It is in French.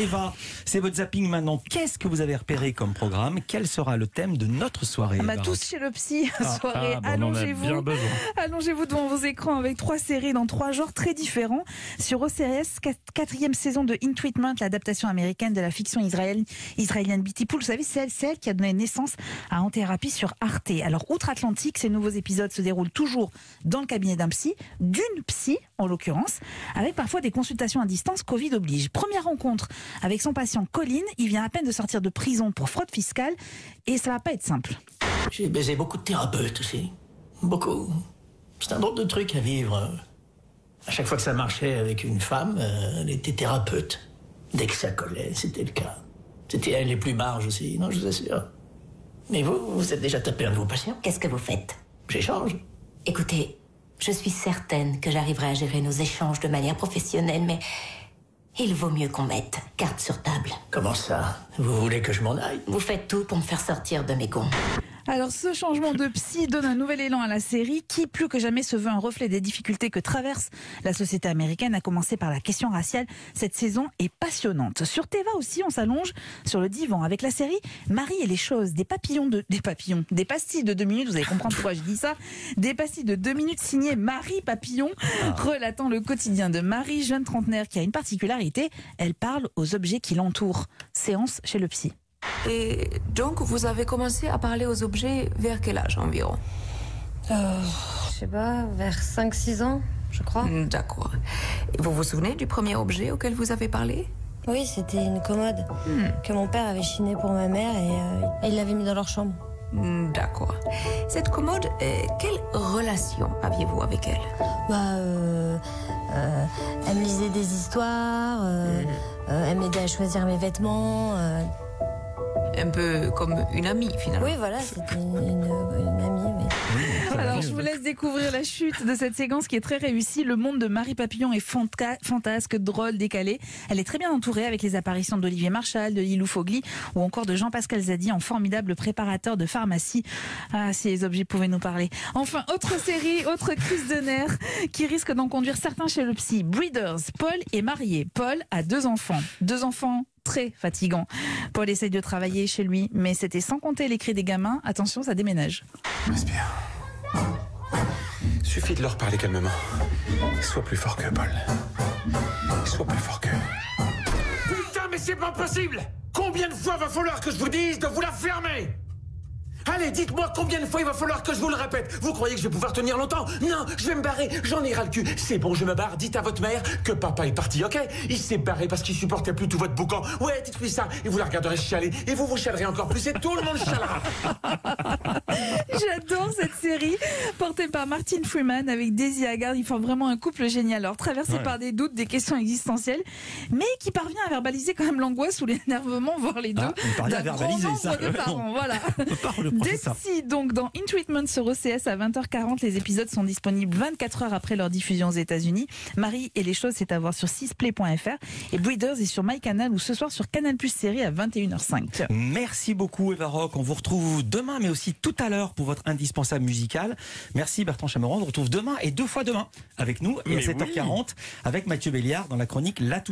Eva, c'est votre zapping maintenant. Qu'est-ce que vous avez repéré comme programme? Quel sera le thème de notre soirée Bah, Eva tous chez le psy, Ah, soirée. ah, bon, on Allongez-vous. Allongez-vous devant vos écrans avec trois séries dans trois genres très différents. Sur OCS, quat- quatrième saison de In Treatment, l'adaptation américaine de la fiction israélienne, israélienne Pool. Vous savez, c'est elle, elle qui a donné naissance à En Thérapie sur Arte. Alors, outre-Atlantique, ces nouveaux épisodes se déroulent toujours dans le cabinet d'un psy, d'une psy en l'occurrence, avec parfois des consultations à distance, Covid oblige. Première rencontre avec son patient Colin, il vient à peine de sortir de prison pour fraude fiscale et ça va pas être simple. J'ai baisé beaucoup de thérapeutes aussi. Beaucoup. C'est un drôle de truc à vivre. À chaque fois que ça marchait avec une femme, euh, elle était thérapeute. Dès que ça collait, c'était le cas. C'était elle les plus marges aussi, non, je vous assure. Mais vous, vous êtes déjà tapé un de vos patients Qu'est-ce que vous faites? J'échange. Écoutez, je suis certaine que j'arriverai à gérer nos échanges de manière professionnelle, mais il vaut mieux qu'on mette carte sur table. Comment ça? Vous voulez que je m'en aille? Vous faites tout pour me faire sortir de mes gonds. Alors ce changement de psy donne un nouvel élan à la série qui plus que jamais se veut un reflet des difficultés que traverse la société américaine, à commencer par la question raciale. Cette saison est passionnante. Sur Teva aussi, on s'allonge sur le divan avec la série Marie et les choses, des papillons de des papillons, des pastilles de deux minutes, vous allez comprendre pourquoi je dis ça, des pastilles de deux minutes signées Marie Papillon, relatant le quotidien de Marie, jeune trentenaire qui a une particularité, elle parle aux objets qui l'entourent. Séance chez le psy. Et donc, vous avez commencé à parler aux objets vers quel âge environ? Je sais pas, vers 5-6 ans, je crois. D'accord. Et vous vous souvenez du premier objet auquel vous avez parlé? Oui, c'était une commode que mon père avait chinée pour ma mère et, euh, il l'avait mis dans leur chambre. D'accord. Cette commode, euh, quelle relation aviez-vous avec elle? Bah, euh, euh, elle me lisait des histoires, euh, euh, elle m'aidait à choisir mes vêtements. Un peu comme une amie, finalement. Oui, voilà, c'était une, une- une amie. mais- Alors, je vous laisse découvrir la chute de cette séquence qui est très réussie. Le monde de Marie Papillon est fanta- fantasque, drôle, décalé. Elle est très bien entourée avec les apparitions d'Olivier Marchal, de Lilou Fogli ou encore de Jean-Pascal Zadi en formidable préparateur de pharmacie. Ah, si les objets pouvaient nous parler. Enfin, autre série, autre crise de nerfs qui risque d'en conduire certains chez le psy. Breeders. Paul est marié. Paul a deux enfants. Deux enfants très fatigants. Paul essaye de travailler chez lui, mais c'était sans compter les cris des gamins. Attention, ça déménage. Respire. Suffit de leur parler calmement. Sois plus fort que Paul. Sois plus fort que. Putain, mais c'est pas possible Combien de fois va falloir que je vous dise de vous la fermer Allez, dites-moi combien de fois il va falloir que je vous le répète. Vous croyez que je vais pouvoir tenir longtemps? Non, je vais me barrer, j'en ai ras le cul. C'est bon, je me barre, dites à votre mère que papa est parti, ok? Il s'est barré parce qu'il supportait plus tout votre boucan. Ouais, dites-lui ça, et vous la regarderez chialer, et vous vous chialerez encore plus, et tout le monde chialera. J'adore cette série portée par Martin Freeman avec Daisy Haggard. Ils font vraiment un couple génial. Alors traversé Ouais. par des doutes, des questions existentielles, mais qui parvient à verbaliser quand même l'angoisse ou l'énervement, voire les deux. Ah, il parvient à verbaliser ça. de parents. Voilà. On ça. psys, donc dans In Treatment sur OCS à 20h40. Les épisodes sont disponibles 24 heures après leur diffusion aux États-Unis. Marie et les choses, c'est à voir sur 6play.fr. Et Breeders est sur MyCanal ou ce soir sur Canal Plus série à 21h05. Merci beaucoup Eva Rock. On vous retrouve demain, mais aussi tout à l'heure pour votre indispensable musical. Merci Bertrand Chameron. On vous retrouve demain et deux fois demain avec nous et à Mais 7h40 avec Mathieu Béliard dans la chronique La Touche.